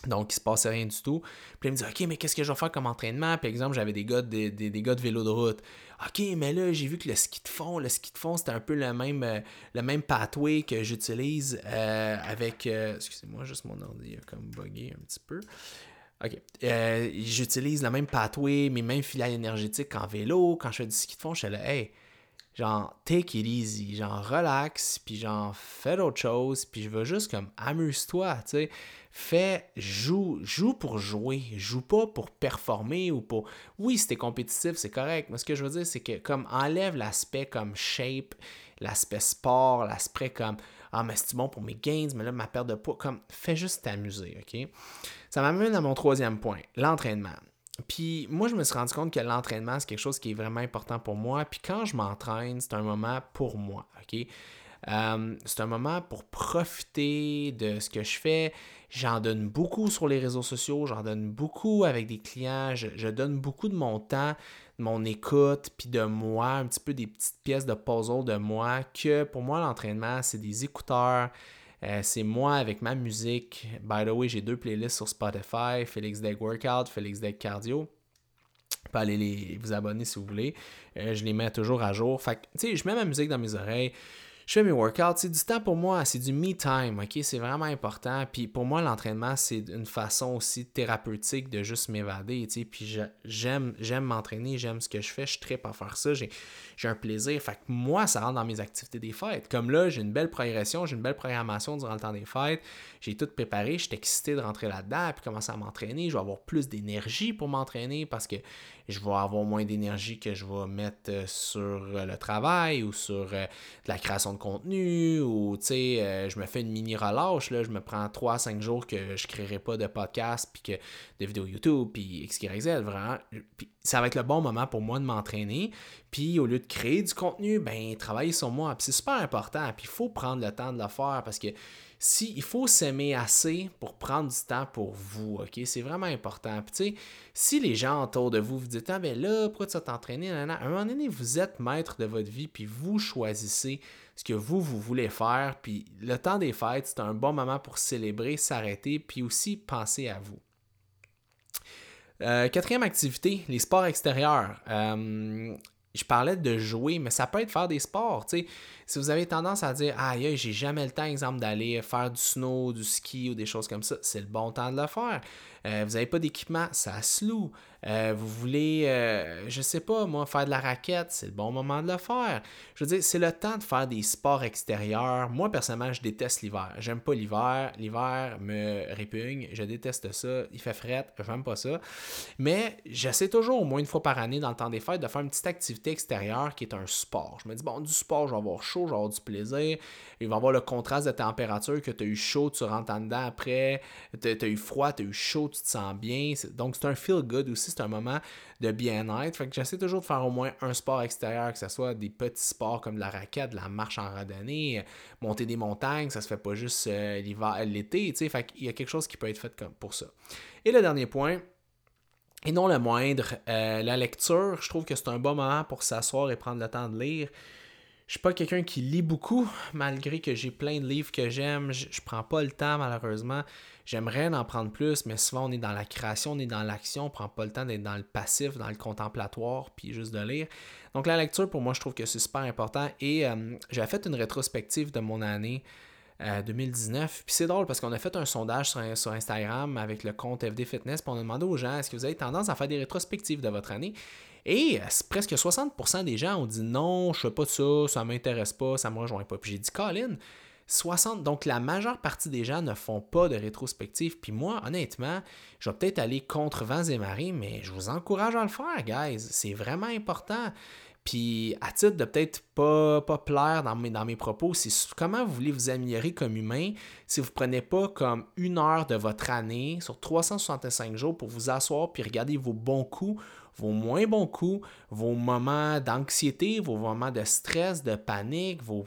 Donc, il se passait rien du tout. Puis il me dit OK, mais qu'est-ce que je vais faire comme entraînement? Par exemple, j'avais des gars de, des, gars de vélo de route. OK, mais là, j'ai vu que le ski de fond, le ski de fond, c'était un peu le même, euh, le même pathway que j'utilise euh, avec. Euh, excusez-moi, juste mon ordi a comme bugué un petit peu. OK. j'utilise le même pathway, mes mêmes filets énergétiques en vélo. Quand je fais du ski de fond, je suis là, hey, genre, take it easy, genre, relax, puis genre, fais autre chose, puis je veux juste comme, amuse-toi, tu sais. Fais, joue, joue pour jouer, joue pas pour performer ou pour. Oui, si t'es compétitif, c'est correct, mais ce que je veux dire, c'est que, comme, enlève l'aspect comme shape, l'aspect sport, l'aspect comme, ah, mais c'est bon pour mes gains, mais là, ma perte de poids, comme, fais juste t'amuser, ok? Ça m'amène à mon troisième point, l'entraînement. Puis moi, je me suis rendu compte que l'entraînement, c'est quelque chose qui est vraiment important pour moi. Puis quand je m'entraîne, c'est un moment pour moi, OK? Euh, c'est un moment pour profiter de ce que je fais. J'en donne beaucoup sur les réseaux sociaux, j'en donne beaucoup avec des clients, je, donne beaucoup de mon temps, de mon écoute, puis de moi, un petit peu des petites pièces de puzzle de moi, que pour moi, l'entraînement, c'est des écouteurs, euh, c'est moi avec ma musique. By the way, j'ai deux playlists sur Spotify, Félix Deck Workout, Félix Deck Cardio. Vous pouvez aller les, vous abonner si vous voulez. Euh, je les mets toujours à jour. Fait tu sais, je mets ma musique dans mes oreilles je fais mes workouts, c'est du temps pour moi, c'est du me time, ok? C'est vraiment important. Puis pour moi, l'entraînement, c'est une façon aussi thérapeutique de juste m'évader, tu sais. Puis j'aime, m'entraîner, j'aime ce que je fais, je tripe à faire ça, j'ai, j'ai un plaisir. Fait que moi, ça rentre dans mes activités des fêtes. Comme là, j'ai une belle progression, j'ai une belle programmation durant le temps des fêtes, j'ai tout préparé, je suis excité de rentrer là-dedans, puis commencer à m'entraîner. Je vais avoir plus d'énergie pour m'entraîner parce que je vais avoir moins d'énergie que je vais mettre euh, sur euh, le travail ou sur euh, la création de contenu ou tu sais, je me fais une mini relâche, là, je me prends 3 5 jours que je ne créerai pas de podcast puis que de vidéos YouTube puis X, vraiment. Puis ça va être le bon moment pour moi de m'entraîner. Puis au lieu de créer du contenu, ben travailler sur moi. Puis c'est super important. Puis il faut prendre le temps de le faire parce que si, il faut s'aimer assez pour prendre du temps pour vous, OK? C'est vraiment important. Puis, tu sais, si les gens autour de vous vous disent, ah, ben là, pourquoi tu vas t'entraîner? À un moment donné, vous êtes maître de votre vie, puis vous choisissez ce que vous, vous voulez faire. Puis, le temps des fêtes, c'est un bon moment pour célébrer, s'arrêter, puis aussi penser à vous. Euh, quatrième activité, les sports extérieurs. Euh, je parlais de jouer, mais ça peut être faire des sports. Si vous avez tendance à dire Aïe, j'ai jamais le temps, exemple, d'aller faire du snow, du ski ou des choses comme ça, c'est le bon temps de le faire. Euh, vous n'avez pas d'équipement, ça se loue. Euh, vous voulez, je euh, je sais pas, moi, faire de la raquette, c'est le bon moment de le faire. Je veux dire, c'est le temps de faire des sports extérieurs. Moi, personnellement, je déteste l'hiver. J'aime pas l'hiver. L'hiver me répugne. Je déteste ça. Il fait fret. J'aime pas ça. Mais j'essaie toujours, au moins une fois par année, dans le temps des fêtes, de faire une petite activité extérieure qui est un sport. Je me dis, bon, du sport, je vais avoir chaud, je vais avoir du plaisir. Il va y avoir le contraste de température que tu as eu chaud, tu rentres en dedans après. Tu as, eu froid, tu as eu chaud, tu te sens bien. Donc, c'est un feel good aussi c'est un moment de bien-être. Fait que j'essaie toujours de faire au moins un sport extérieur, que ce soit des petits sports comme la raquette, la marche en randonnée, monter des montagnes, ça se fait pas juste euh, l'hiver, l'été, tu sais. Fait qu'il y a quelque chose qui peut être fait comme pour ça. Et le dernier point, et non le moindre, euh, la lecture, je trouve que c'est un bon moment pour s'asseoir et prendre le temps de lire. Je suis pas quelqu'un qui lit beaucoup, malgré que j'ai plein de livres que j'aime. Je, prends pas le temps, malheureusement. J'aimerais en prendre plus, mais souvent on est dans la création, on est dans l'action, on prend pas le temps d'être dans le passif, dans le contemplatoire, puis juste de lire. Donc la lecture, pour moi, je trouve que c'est super important. Et euh, j'ai fait une rétrospective de mon année 2019. Euh, puis c'est drôle parce qu'on a fait un sondage sur, sur, Instagram avec le compte FD Fitness, puis on a demandé aux gens est-ce que vous avez tendance à faire des rétrospectives de votre année? Et euh, presque 60% des gens ont dit non, je fais pas ça, ça m'intéresse pas, ça me rejoint pas. Puis j'ai dit Colin, 60, donc la majeure partie des gens ne font pas de rétrospective. Puis moi, honnêtement, je vais peut-être aller contre vents et marées, mais je vous encourage à le faire, guys. C'est vraiment important. Puis, à titre de peut-être pas, pas plaire dans mes, dans mes propos, c'est comment vous voulez vous améliorer comme humain si vous ne prenez pas comme une heure de votre année sur 365 jours pour vous asseoir puis regarder vos bons coups, vos moins bons coups, vos moments d'anxiété, vos moments de stress, de panique, vos,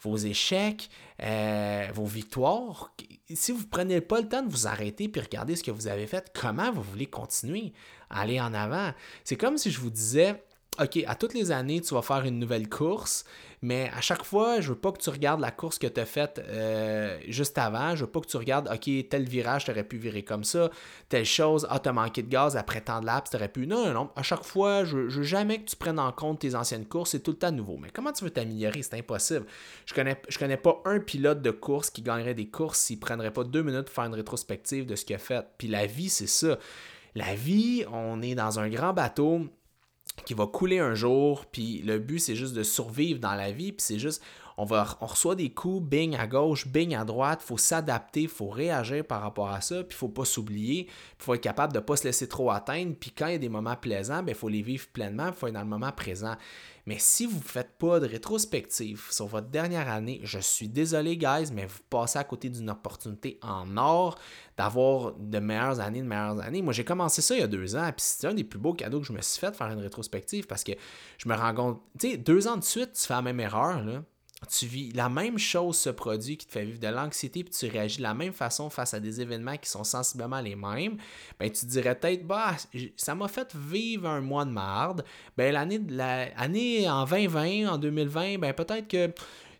vos, échecs, euh, vos victoires. Si vous ne prenez pas le temps de vous arrêter puis regarder ce que vous avez fait, comment vous voulez continuer? À aller en avant? C'est comme si je vous disais OK, à toutes les années, tu vas faire une nouvelle course, mais à chaque fois, je veux pas que tu regardes la course que tu as faite euh, juste avant. Je veux pas que tu regardes, OK, tel virage, tu aurais pu virer comme ça, telle chose, ah, tu as manqué de gaz après tant de laps, tu aurais pu. Non, non, non. À chaque fois, je, veux jamais que tu prennes en compte tes anciennes courses, c'est tout le temps nouveau. Mais comment tu veux t'améliorer? C'est impossible. Je connais, je connais pas un pilote de course qui gagnerait des courses s'il prendrait pas deux minutes pour faire une rétrospective de ce qu'il a fait. Puis la vie, c'est ça. La vie, on est dans un grand bateau qui va couler un jour, puis le but c'est juste de survivre dans la vie, puis c'est juste on, va, on reçoit des coups, bing à gauche, bing à droite, faut s'adapter, faut réagir par rapport à ça, puis faut pas s'oublier, faut être capable de pas se laisser trop atteindre, puis quand il y a des moments plaisants, il ben, faut les vivre pleinement, il faut être dans le moment présent. Mais si vous ne faites pas de rétrospective sur votre dernière année, je suis désolé, guys, mais vous passez à côté d'une opportunité en or d'avoir de meilleures années, de meilleures années. Moi, j'ai commencé ça il y a deux ans, puis c'est un des plus beaux cadeaux que je me suis fait de faire une rétrospective parce que je me rends compte, tu sais, deux ans de suite, tu fais la même erreur, là tu vis la même chose ce produit qui te fait vivre de l'anxiété puis tu réagis de la même façon face à des événements qui sont sensiblement les mêmes, ben tu dirais peut-être bah ça m'a fait vivre un mois de marde. Ben l'année l'année en 2020, en 2020, ben peut-être que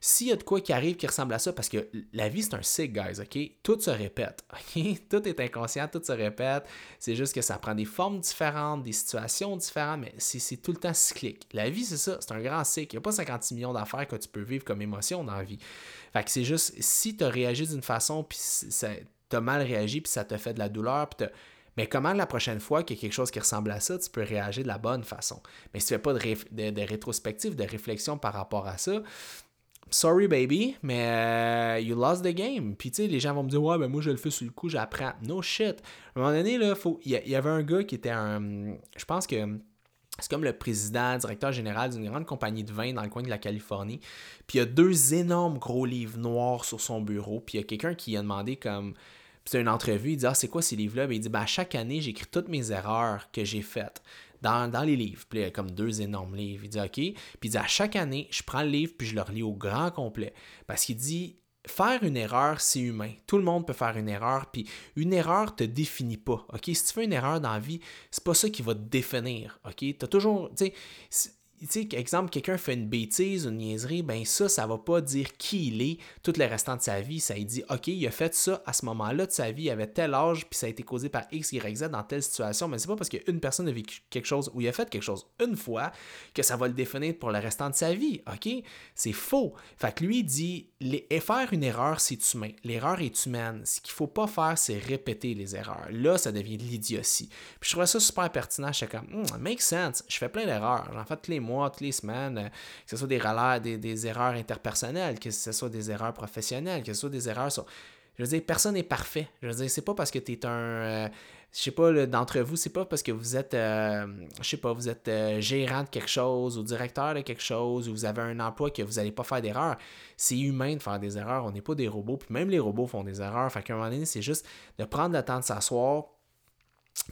s'il y a de quoi qui arrive qui ressemble à ça, parce que la vie, c'est un cycle, guys, OK? Tout se répète, OK? Tout est inconscient, tout se répète. C'est juste que ça prend des formes différentes, des situations différentes, mais c'est tout le temps cyclique. La vie, c'est ça, c'est un grand cycle. Il n'y a pas 56 millions d'affaires que tu peux vivre comme émotion dans la vie. Fait que c'est juste, si tu as réagi d'une façon, puis tu as mal réagi, puis ça te fait de la douleur, puis mais comment la prochaine fois qu'il y a quelque chose qui ressemble à ça, tu peux réagir de la bonne façon? Mais si tu ne fais pas de, de, rétrospective, de réflexion par rapport à ça, sorry baby, mais euh, you lost the game. Puis tu sais, les gens vont me dire, ouais, ben moi je le fais sur le coup, j'apprends. No shit. À un moment donné, il y, avait un gars qui était un. Je pense que c'est comme le président, directeur général d'une grande compagnie de vin dans le coin de la Californie. Puis il y a deux énormes gros livres noirs sur son bureau. Puis il y a quelqu'un qui a demandé comme. C'est une entrevue, il dit Ah, c'est quoi ces livres-là? Ben, il dit ben, chaque année, j'écris toutes mes erreurs que j'ai faites dans, les livres. Puis il y a comme deux énormes livres. Il dit OK. Puis il dit à chaque année, je prends le livre puis je le relis au grand complet. Parce qu'il dit faire une erreur, c'est humain. Tout le monde peut faire une erreur, puis une erreur te définit pas. OK? Si tu fais une erreur dans la vie, c'est pas ça qui va te définir. OK? Tu toujours. Tu sais, exemple, quelqu'un fait une bêtise, une niaiserie, ben ça, ça va pas dire qui il est tout le restant de sa vie. Ça dit, OK, il a fait ça à ce moment-là de sa vie, il avait tel âge, puis ça a été causé par X, Y, Z dans telle situation. Mais c'est pas parce qu'une personne a vécu quelque chose ou il a fait quelque chose une fois que ça va le définir pour le restant de sa vie. OK? C'est faux. Fait que lui, il dit, les, faire une erreur, c'est humain. L'erreur est humaine. Ce qu'il faut pas faire, c'est répéter les erreurs. Là, ça devient de l'idiotie. Puis je trouvais ça super pertinent. Je suis comme, hmm, make sense. Je fais plein d'erreurs. J'en fais tous les mois, toutes les semaines, euh, que ce soit des, des, des, erreurs interpersonnelles, que ce soit des erreurs professionnelles, que ce soit des erreurs sur. Je veux dire, personne n'est parfait. Je veux dire, c'est pas parce que tu es un. Euh, je sais pas, d'entre vous, c'est pas parce que vous êtes, euh, je sais pas, vous êtes gérant de quelque chose ou directeur de quelque chose ou vous avez un emploi que vous n'allez pas faire d'erreurs. C'est humain de faire des erreurs. On n'est pas des robots. Puis même les robots font des erreurs. Fait qu'à un moment donné, c'est juste de prendre le temps de s'asseoir,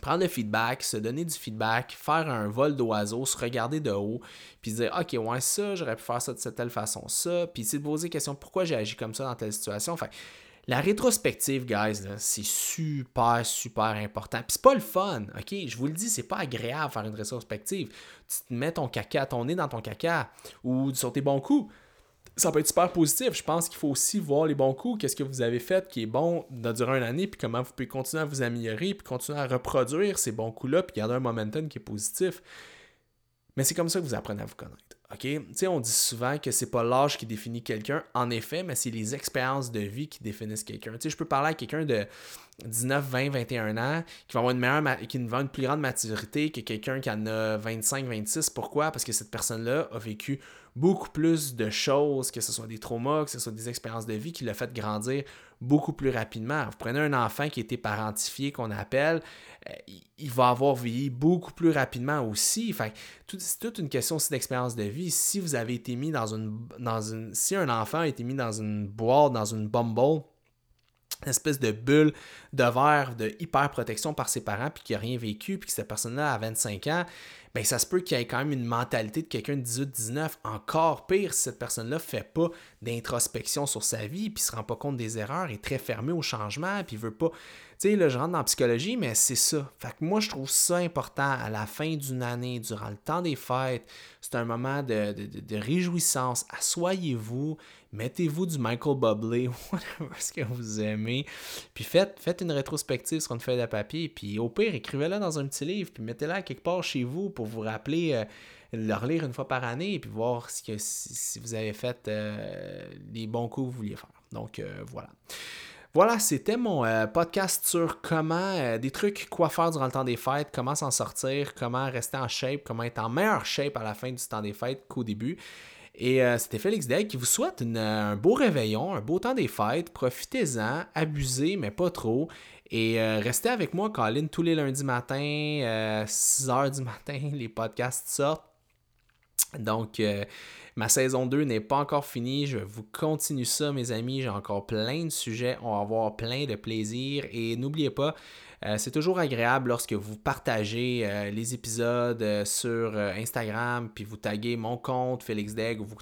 prendre le feedback, se donner du feedback, faire un vol d'oiseau, se regarder de haut, puis dire OK, ouais, ça, j'aurais pu faire ça de cette telle façon, ça, puis se poser la question pourquoi j'ai agi comme ça dans telle situation. Enfin, la rétrospective, guys, c'est super, super important. Puis c'est pas le fun, OK? Je vous le dis, c'est pas agréable faire une rétrospective. Tu te mets ton caca, ton nez dans ton caca, ou sur tes bons coups ça peut être super positif. Je pense qu'il faut aussi voir les bons coups, qu'est-ce que vous avez fait qui est bon durant une année, puis comment vous pouvez continuer à vous améliorer, puis continuer à reproduire ces bons coups-là, puis garder un momentum qui est positif. Mais c'est comme ça que vous apprenez à vous connaître. OK? Tu sais, on dit souvent que c'est pas l'âge qui définit quelqu'un, en effet, mais c'est les expériences de vie qui définissent quelqu'un. Tu sais, je peux parler à quelqu'un de 19, 20, 21 ans qui va avoir une meilleure qui va une plus grande maturité que quelqu'un qui en a 25, 26. Pourquoi? Parce que cette personne-là a vécu beaucoup plus de choses, que ce soit des traumas, que ce soit des expériences de vie qui l'ont fait grandir beaucoup plus rapidement. Vous prenez un enfant qui été parentifié, qu'on appelle, euh, il va avoir vieilli beaucoup plus rapidement aussi. Fait c'est toute une question aussi d'expérience de vie. Si vous avez été mis dans une, dans une. Si un enfant a été mis dans une boîte, dans une bumble, une espèce de bulle de verre de hyper protection par ses parents, puis qu'il n'a rien vécu, puis que cette personne-là a 25 ans, ben ça se peut qu'il ait quand même une mentalité de quelqu'un de 18-19. Encore pire, si cette personne-là ne fait pas d'introspection sur sa vie, puis ne se rend pas compte des erreurs, est très fermé au changement, puis veut pas. Tu sais, là, je rentre dans la psychologie, mais c'est ça. Fait que moi, je trouve ça important à la fin d'une année, durant le temps des fêtes. C'est un moment de, de, de réjouissance. Assoyez-vous, mettez-vous du Michael Bublé, whatever ce que vous aimez, puis faites, une rétrospective sur une feuille de papier, puis au pire, écrivez-la dans un petit livre, puis mettez-la quelque part chez vous pour vous rappeler, euh, le relire une fois par année, et puis voir si, vous avez fait euh, les bons coups que vous vouliez faire. Donc euh, voilà. Voilà, c'était mon podcast sur comment, des trucs, quoi faire durant le temps des fêtes, comment s'en sortir, comment rester en shape, comment être en meilleure shape à la fin du temps des fêtes qu'au début. Et euh, c'était Félix Day qui vous souhaite un beau réveillon, un beau temps des fêtes. Profitez-en, abusez, mais pas trop. Et euh, restez avec moi, Colin, tous les lundis matins, 6 euh, h du matin, les podcasts sortent. Donc, ma saison 2 n'est pas encore finie. Je vous continue ça, mes amis. J'ai encore plein de sujets. On va avoir plein de plaisir. Et n'oubliez pas, euh, c'est toujours agréable lorsque vous partagez euh, les épisodes euh, sur Instagram, puis vous taguez mon compte Félix Degg ou vous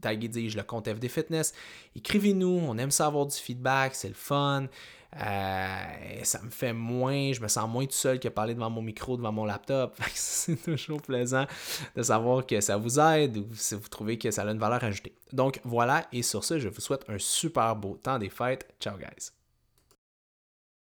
taguez, dis le compte FD Fitness. Écrivez-nous, on aime savoir du feedback, c'est le fun. ça me fait moins, je me sens moins tout seul que parler devant mon micro, devant mon laptop. c'est toujours plaisant de savoir que ça vous aide ou si vous trouvez que ça a une valeur ajoutée. Donc voilà, et sur ce, je vous souhaite un super beau temps des fêtes. Ciao guys!